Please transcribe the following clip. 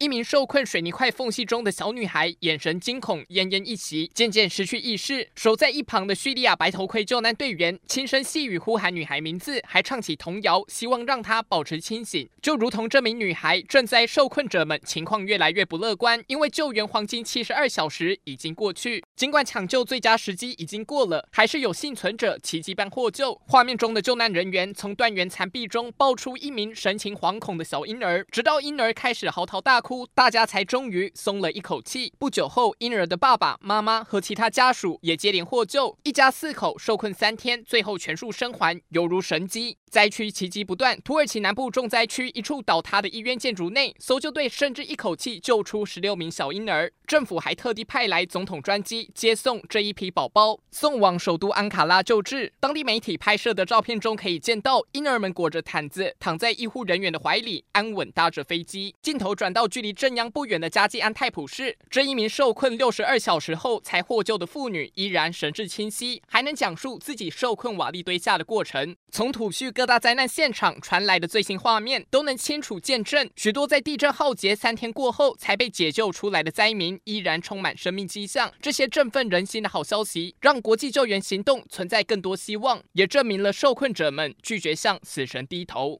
一名受困水泥块缝隙中的小女孩，眼神惊恐，奄奄一息，渐渐失去意识。守在一旁的叙利亚白头盔救难队员轻声细语呼喊女孩名字，还唱起童谣，希望让她保持清醒。就如同这名女孩，正在受困者们情况越来越不乐观，因为救援黄金七十二小时已经过去。尽管抢救最佳时机已经过了，还是有幸存者奇迹般获救。画面中的救难人员从断垣残壁中抱出一名神情惶恐的小婴儿，直到婴儿开始嚎啕大哭，大家才终于松了一口气。不久后，婴儿的爸爸妈妈和其他家属也接连获救，一家四口受困三天，最后全数生还，犹如神迹。灾区奇迹不断，土耳其南部重灾区一处倒塌的医院建筑内，搜救队甚至一口气救出十六名小婴儿，政府还特地派来总统专机。接送这一批宝宝送往首都安卡拉救治。当地媒体拍摄的照片中可以见到，婴儿们裹着毯子躺在医护人员的怀里，安稳搭着飞机。镜头转到离震央不远的加济安泰普市，这一名受困六十二小时后才获救的妇女依然神志清晰，还能讲述自己受困瓦砾堆下的过程。从土叙各大灾难现场传来的最新画面，都能清楚见证许多在地震浩劫三天过后才被解救出来的灾民，依然充满生命迹象。这些振奋人心的好消息，让国际救援行动存在更多希望，也证明了受困者们拒绝向死神低头。